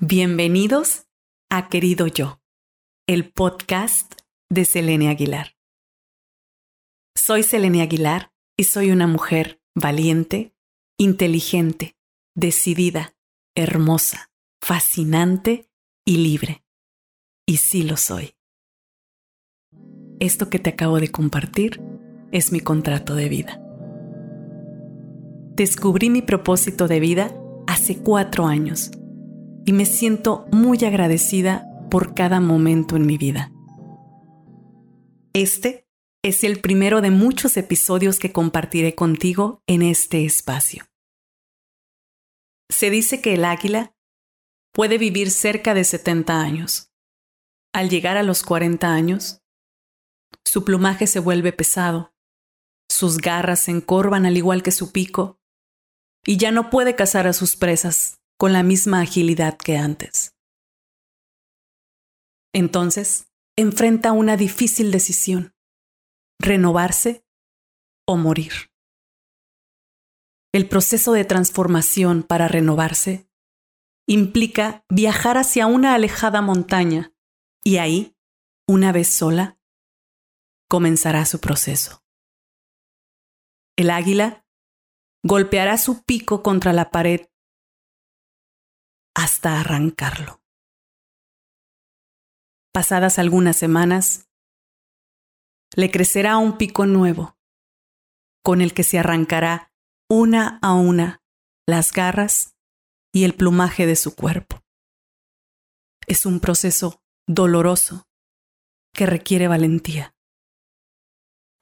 Bienvenidos a Querido Yo, el podcast de Selene Aguilar. Soy Selene Aguilar y soy una mujer valiente, inteligente, decidida, hermosa, fascinante y libre. Y sí lo soy. Esto que te acabo de compartir es mi contrato de vida. Descubrí mi propósito de vida hace cuatro años y me siento muy agradecida por cada momento en mi vida. Este es el primero de muchos episodios que compartiré contigo en este espacio. Se dice que el águila puede vivir cerca de 70 años. Al llegar a los 40 años, su plumaje se vuelve pesado, sus garras se encorvan al igual que su pico, y ya no puede cazar a sus presas con la misma agilidad que antes. Entonces, enfrenta una difícil decisión, renovarse o morir. El proceso de transformación para renovarse implica viajar hacia una alejada montaña y ahí, una vez sola, comenzará su proceso. El águila golpeará su pico contra la pared hasta arrancarlo. Pasadas algunas semanas, le crecerá un pico nuevo, con el que se arrancará una a una las garras y el plumaje de su cuerpo. Es un proceso doloroso que requiere valentía.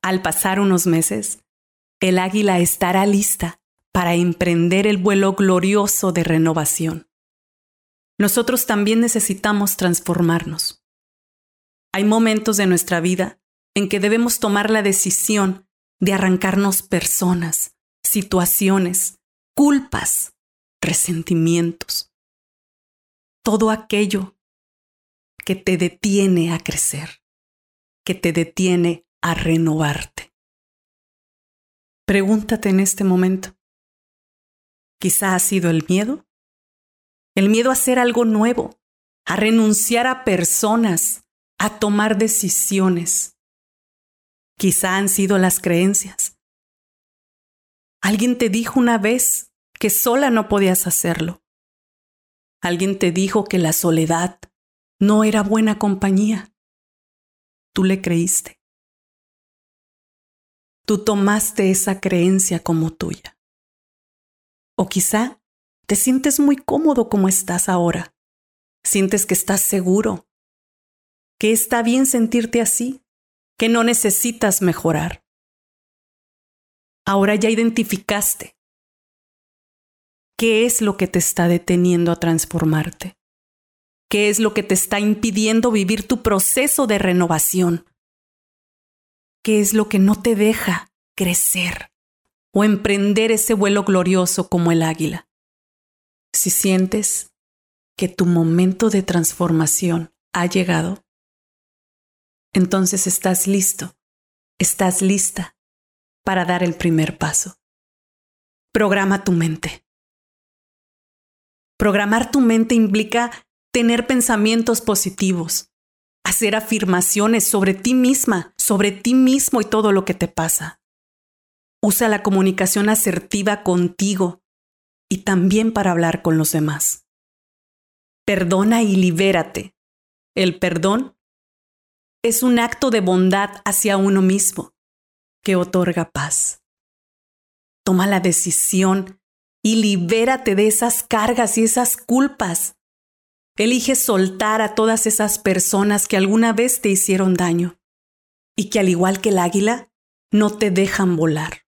Al pasar unos meses, el águila estará lista para emprender el vuelo glorioso de renovación nosotros también necesitamos transformarnos. Hay momentos de nuestra vida en que debemos tomar la decisión de arrancarnos personas, situaciones, culpas, resentimientos, todo aquello que te detiene a crecer, que te detiene a renovarte. Pregúntate en este momento, quizá ha sido el miedo, el miedo a hacer algo nuevo, a renunciar a personas, a tomar decisiones. Quizá han sido las creencias. Alguien te dijo una vez que sola no podías hacerlo. Alguien te dijo que la soledad no era buena compañía. Tú le creíste. Tú tomaste esa creencia como tuya. O quizá te sientes muy cómodo como estás ahora. Sientes que estás seguro, que está bien sentirte así, que no necesitas mejorar. Ahora ya identificaste qué es lo que te está deteniendo a transformarte, qué es lo que te está impidiendo vivir tu proceso de renovación, qué es lo que no te deja crecer o emprender ese vuelo glorioso como el águila si sientes que tu momento de transformación ha llegado, entonces estás listo, estás lista para dar el primer paso. Programa tu mente. Programar tu mente implica tener pensamientos positivos, hacer afirmaciones sobre ti misma, sobre ti mismo y todo lo que te pasa. Usa la comunicación asertiva contigo y también para hablar con los demás. Perdona y libérate. El perdón es un acto de bondad hacia uno mismo que otorga paz. Toma la decisión y libérate de esas cargas y esas culpas. Elige soltar a todas esas personas que alguna vez te hicieron daño y que al igual que el águila, no te dejan volar.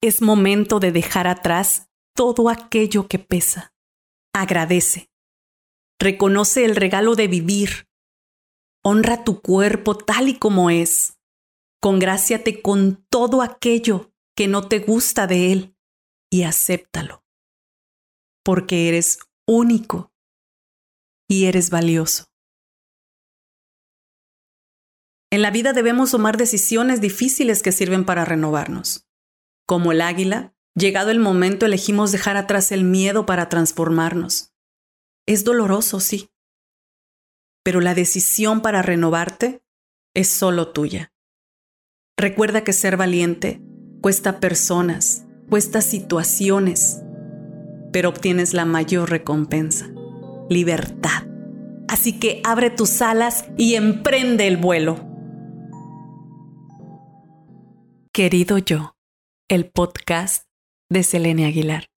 Es momento de dejar atrás todo aquello que pesa. Agradece. Reconoce el regalo de vivir. Honra tu cuerpo tal y como es. Congráciate con todo aquello que no te gusta de él y acéptalo. Porque eres único y eres valioso. En la vida debemos tomar decisiones difíciles que sirven para renovarnos. Como el águila, Llegado el momento, elegimos dejar atrás el miedo para transformarnos. Es doloroso, sí, pero la decisión para renovarte es solo tuya. Recuerda que ser valiente cuesta personas, cuesta situaciones, pero obtienes la mayor recompensa, libertad. Así que abre tus alas y emprende el vuelo. Querido yo, el podcast de Selene Aguilar.